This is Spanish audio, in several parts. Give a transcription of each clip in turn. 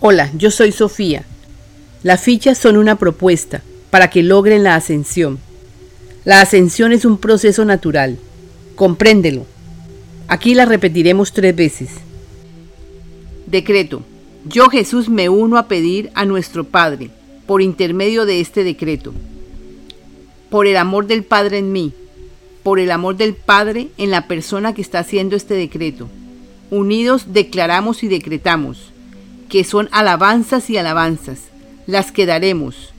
Hola, yo soy Sofía. Las fichas son una propuesta para que logren la ascensión. La ascensión es un proceso natural. Compréndelo. Aquí la repetiremos tres veces. Decreto. Yo Jesús me uno a pedir a nuestro Padre, por intermedio de este decreto, por el amor del Padre en mí, por el amor del Padre en la persona que está haciendo este decreto. Unidos declaramos y decretamos que son alabanzas y alabanzas, las que daremos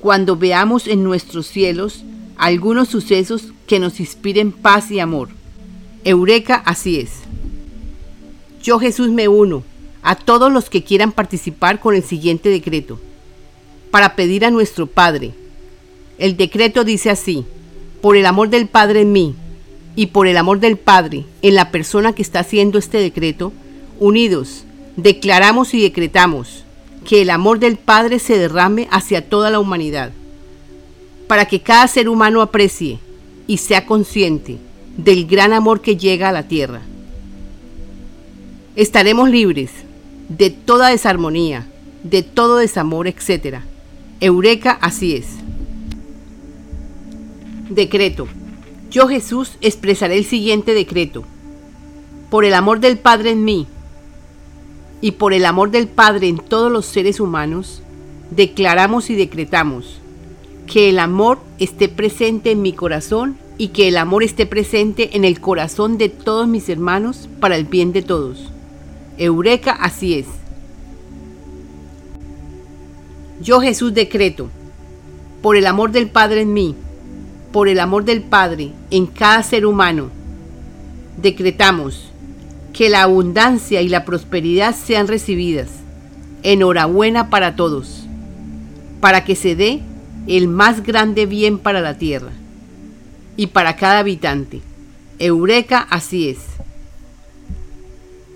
cuando veamos en nuestros cielos algunos sucesos que nos inspiren paz y amor. Eureka, así es. Yo Jesús me uno a todos los que quieran participar con el siguiente decreto, para pedir a nuestro Padre. El decreto dice así, por el amor del Padre en mí y por el amor del Padre en la persona que está haciendo este decreto, unidos declaramos y decretamos que el amor del Padre se derrame hacia toda la humanidad, para que cada ser humano aprecie y sea consciente del gran amor que llega a la tierra. Estaremos libres de toda desarmonía, de todo desamor, etc. Eureka, así es. Decreto. Yo Jesús expresaré el siguiente decreto. Por el amor del Padre en mí, y por el amor del Padre en todos los seres humanos, declaramos y decretamos que el amor esté presente en mi corazón y que el amor esté presente en el corazón de todos mis hermanos para el bien de todos. Eureka, así es. Yo Jesús decreto, por el amor del Padre en mí, por el amor del Padre en cada ser humano, decretamos que la abundancia y la prosperidad sean recibidas. Enhorabuena para todos, para que se dé el más grande bien para la tierra y para cada habitante. Eureka, así es.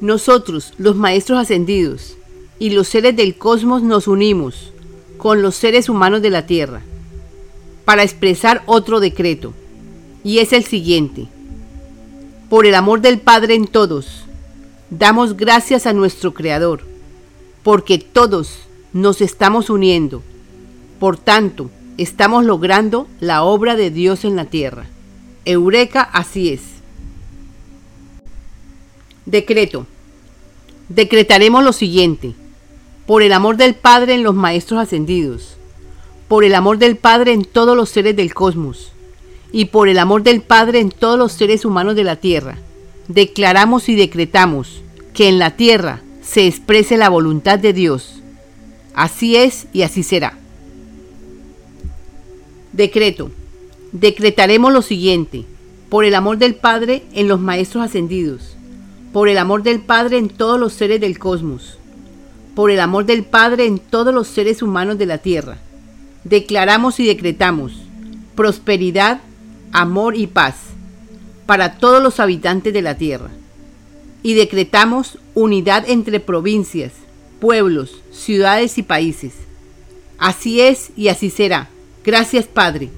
Nosotros, los maestros ascendidos y los seres del cosmos, nos unimos con los seres humanos de la tierra para expresar otro decreto, y es el siguiente. Por el amor del Padre en todos, damos gracias a nuestro Creador, porque todos nos estamos uniendo. Por tanto, estamos logrando la obra de Dios en la tierra. Eureka, así es. Decreto. Decretaremos lo siguiente. Por el amor del Padre en los Maestros Ascendidos, por el amor del Padre en todos los seres del cosmos, y por el amor del Padre en todos los seres humanos de la tierra, declaramos y decretamos que en la tierra se exprese la voluntad de Dios. Así es y así será. Decreto. Decretaremos lo siguiente, por el amor del Padre en los Maestros Ascendidos, por el amor del Padre en todos los seres del cosmos, por el amor del Padre en todos los seres humanos de la tierra. Declaramos y decretamos prosperidad, amor y paz para todos los habitantes de la tierra y decretamos unidad entre provincias, pueblos, ciudades y países. Así es y así será. Gracias Padre.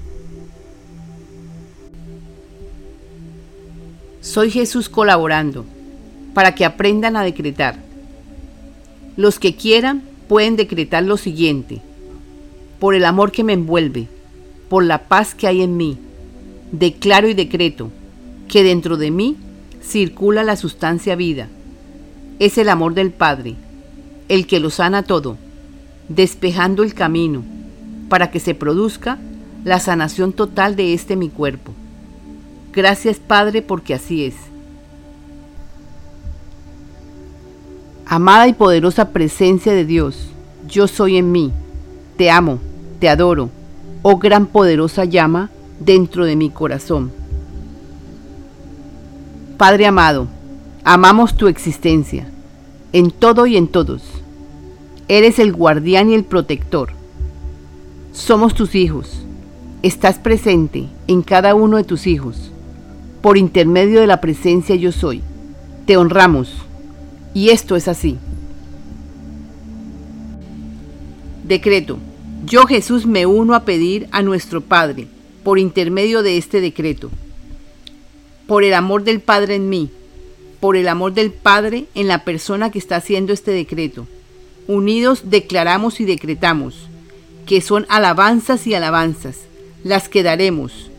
Soy Jesús colaborando para que aprendan a decretar. Los que quieran pueden decretar lo siguiente. Por el amor que me envuelve, por la paz que hay en mí, declaro y decreto que dentro de mí circula la sustancia vida. Es el amor del Padre, el que lo sana todo, despejando el camino para que se produzca la sanación total de este mi cuerpo. Gracias Padre porque así es. Amada y poderosa presencia de Dios, yo soy en mí, te amo, te adoro, oh gran poderosa llama dentro de mi corazón Padre amado, amamos tu existencia, en todo y en todos. Eres el guardián y el protector. Somos tus hijos. Estás presente en cada uno de tus hijos. Por intermedio de la presencia yo soy. Te honramos. Y esto es así. Decreto. Yo Jesús me uno a pedir a nuestro Padre, por intermedio de este decreto por el amor del Padre en mí, por el amor del Padre en la persona que está haciendo este decreto, unidos declaramos y decretamos que son alabanzas y alabanzas las que daremos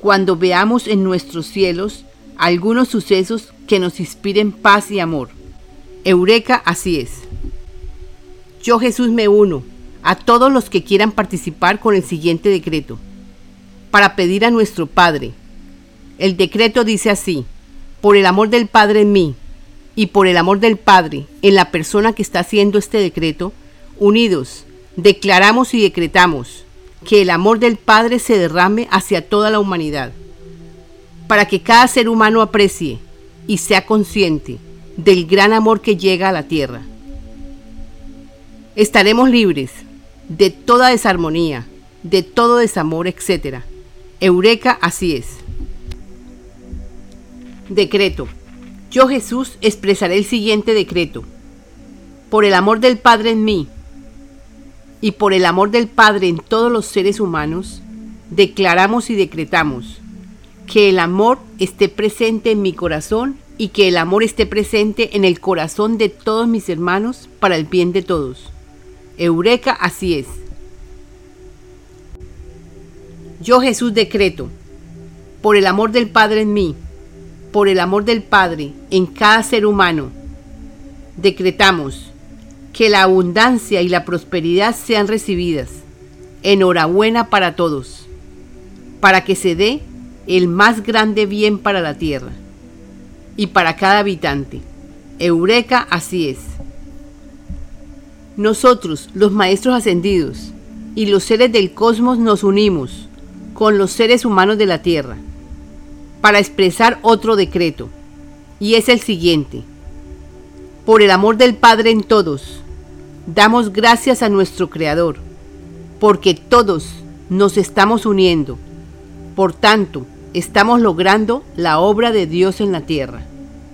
cuando veamos en nuestros cielos algunos sucesos que nos inspiren paz y amor. Eureka, así es. Yo Jesús me uno a todos los que quieran participar con el siguiente decreto, para pedir a nuestro Padre. El decreto dice así, por el amor del Padre en mí y por el amor del Padre en la persona que está haciendo este decreto, unidos, declaramos y decretamos que el amor del Padre se derrame hacia toda la humanidad, para que cada ser humano aprecie y sea consciente del gran amor que llega a la tierra. Estaremos libres de toda desarmonía, de todo desamor, etc. Eureka, así es. Decreto. Yo Jesús expresaré el siguiente decreto. Por el amor del Padre en mí, y por el amor del Padre en todos los seres humanos, declaramos y decretamos que el amor esté presente en mi corazón y que el amor esté presente en el corazón de todos mis hermanos para el bien de todos. Eureka, así es. Yo Jesús decreto, por el amor del Padre en mí, por el amor del Padre en cada ser humano, decretamos que la abundancia y la prosperidad sean recibidas. Enhorabuena para todos, para que se dé el más grande bien para la tierra y para cada habitante. Eureka, así es. Nosotros, los maestros ascendidos y los seres del cosmos, nos unimos con los seres humanos de la tierra para expresar otro decreto, y es el siguiente. Por el amor del Padre en todos, damos gracias a nuestro Creador, porque todos nos estamos uniendo. Por tanto, estamos logrando la obra de Dios en la tierra.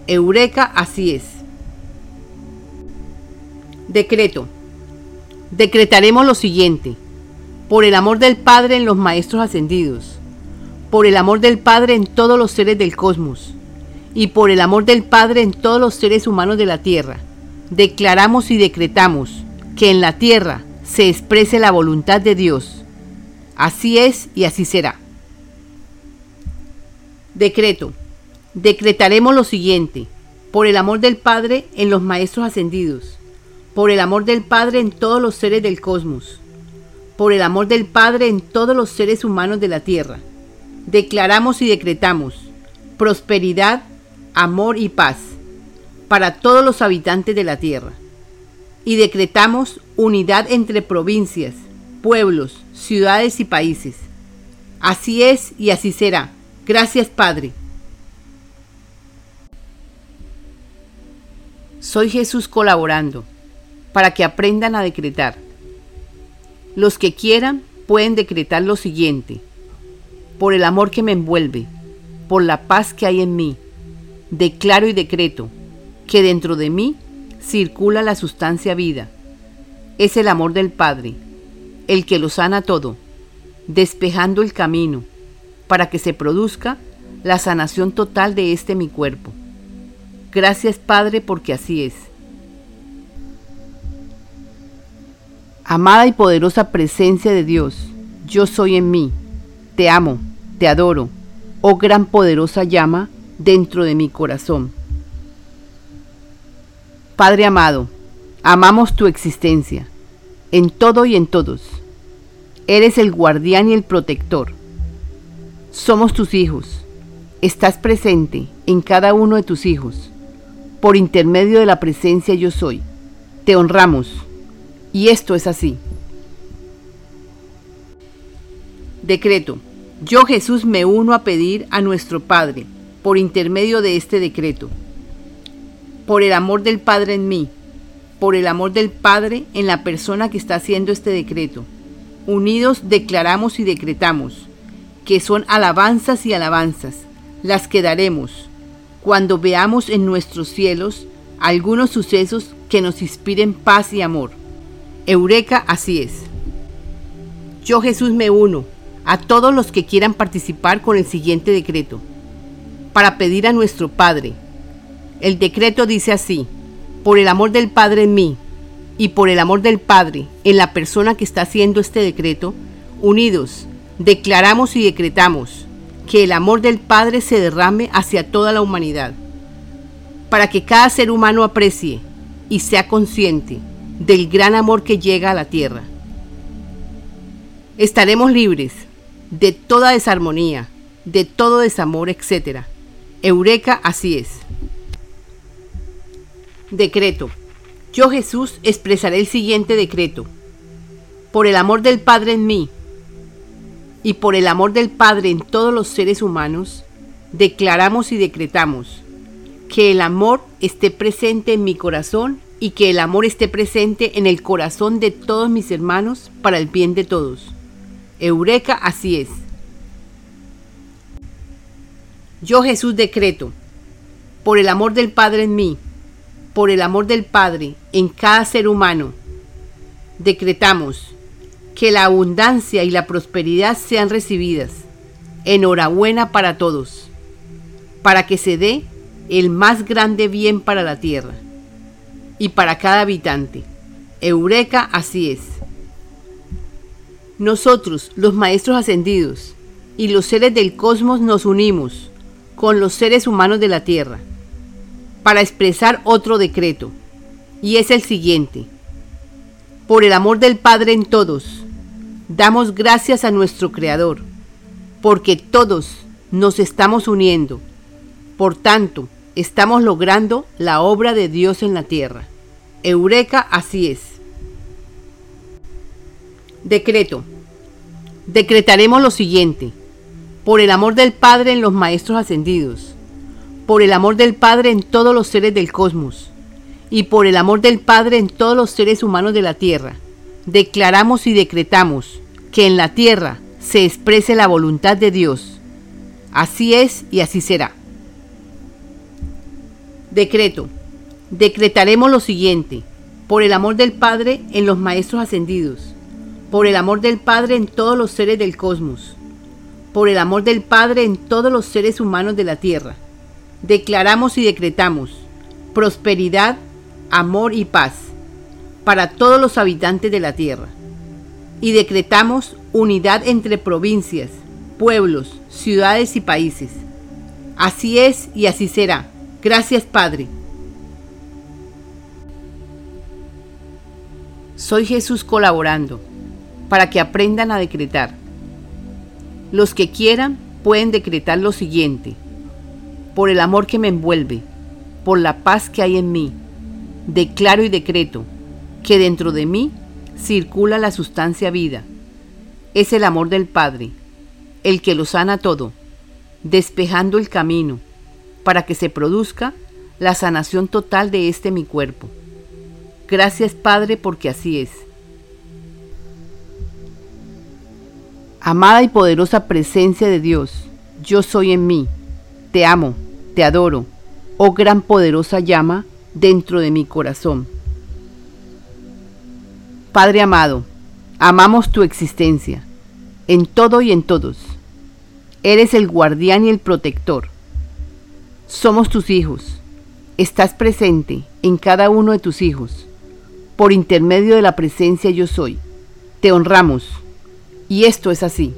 Eureka, así es. Decreto. Decretaremos lo siguiente. Por el amor del Padre en los Maestros Ascendidos, por el amor del Padre en todos los seres del cosmos, y por el amor del Padre en todos los seres humanos de la tierra, declaramos y decretamos que en la tierra se exprese la voluntad de Dios. Así es y así será. Decreto. Decretaremos lo siguiente, por el amor del Padre en los Maestros Ascendidos, por el amor del Padre en todos los seres del cosmos, por el amor del Padre en todos los seres humanos de la tierra. Declaramos y decretamos prosperidad, amor y paz para todos los habitantes de la tierra. Y decretamos unidad entre provincias, pueblos, ciudades y países. Así es y así será. Gracias, Padre. Soy Jesús colaborando para que aprendan a decretar. Los que quieran pueden decretar lo siguiente. Por el amor que me envuelve, por la paz que hay en mí, declaro y decreto que dentro de mí circula la sustancia vida. Es el amor del Padre, el que lo sana todo, despejando el camino para que se produzca la sanación total de este mi cuerpo. Gracias Padre porque así es. Amada y poderosa presencia de Dios, yo soy en mí. Te amo, te adoro, oh gran poderosa llama dentro de mi corazón. Padre amado, amamos tu existencia, en todo y en todos. Eres el guardián y el protector. Somos tus hijos. Estás presente en cada uno de tus hijos. Por intermedio de la presencia yo soy. Te honramos. Y esto es así. Decreto. Yo Jesús me uno a pedir a nuestro Padre, por intermedio de este decreto por el amor del Padre en mí, por el amor del Padre en la persona que está haciendo este decreto. Unidos declaramos y decretamos que son alabanzas y alabanzas las que daremos cuando veamos en nuestros cielos algunos sucesos que nos inspiren paz y amor. Eureka, así es. Yo Jesús me uno a todos los que quieran participar con el siguiente decreto, para pedir a nuestro Padre, el decreto dice así, por el amor del Padre en mí y por el amor del Padre en la persona que está haciendo este decreto, unidos, declaramos y decretamos que el amor del Padre se derrame hacia toda la humanidad, para que cada ser humano aprecie y sea consciente del gran amor que llega a la tierra. Estaremos libres de toda desarmonía, de todo desamor, etc. Eureka, así es. Decreto. Yo Jesús expresaré el siguiente decreto. Por el amor del Padre en mí y por el amor del Padre en todos los seres humanos, declaramos y decretamos que el amor esté presente en mi corazón y que el amor esté presente en el corazón de todos mis hermanos para el bien de todos. Eureka, así es. Yo Jesús decreto, por el amor del Padre en mí, por el amor del Padre en cada ser humano, decretamos que la abundancia y la prosperidad sean recibidas. Enhorabuena para todos, para que se dé el más grande bien para la tierra y para cada habitante. Eureka, así es. Nosotros, los maestros ascendidos y los seres del cosmos, nos unimos con los seres humanos de la Tierra para expresar otro decreto, y es el siguiente. Por el amor del Padre en todos, damos gracias a nuestro Creador, porque todos nos estamos uniendo. Por tanto, estamos logrando la obra de Dios en la tierra. Eureka, así es. Decreto. Decretaremos lo siguiente. Por el amor del Padre en los Maestros Ascendidos. Por el amor del Padre en todos los seres del cosmos. Y por el amor del Padre en todos los seres humanos de la tierra. Declaramos y decretamos que en la tierra se exprese la voluntad de Dios. Así es y así será. Decreto. Decretaremos lo siguiente. Por el amor del Padre en los Maestros Ascendidos por el amor del Padre en todos los seres del cosmos, por el amor del Padre en todos los seres humanos de la tierra. Declaramos y decretamos prosperidad, amor y paz para todos los habitantes de la tierra. Y decretamos unidad entre provincias, pueblos, ciudades y países. Así es y así será. Gracias Padre. Soy Jesús colaborando para que aprendan a decretar. Los que quieran pueden decretar lo siguiente. Por el amor que me envuelve, por la paz que hay en mí, declaro y decreto que dentro de mí circula la sustancia vida. Es el amor del Padre, el que lo sana todo, despejando el camino para que se produzca la sanación total de este mi cuerpo. Gracias Padre porque así es. Amada y poderosa presencia de Dios, yo soy en mí, te amo, te adoro, oh gran poderosa llama dentro de mi corazón. Padre amado, amamos tu existencia, en todo y en todos. Eres el guardián y el protector. Somos tus hijos. Estás presente en cada uno de tus hijos. Por intermedio de la presencia yo soy. Te honramos y esto es así.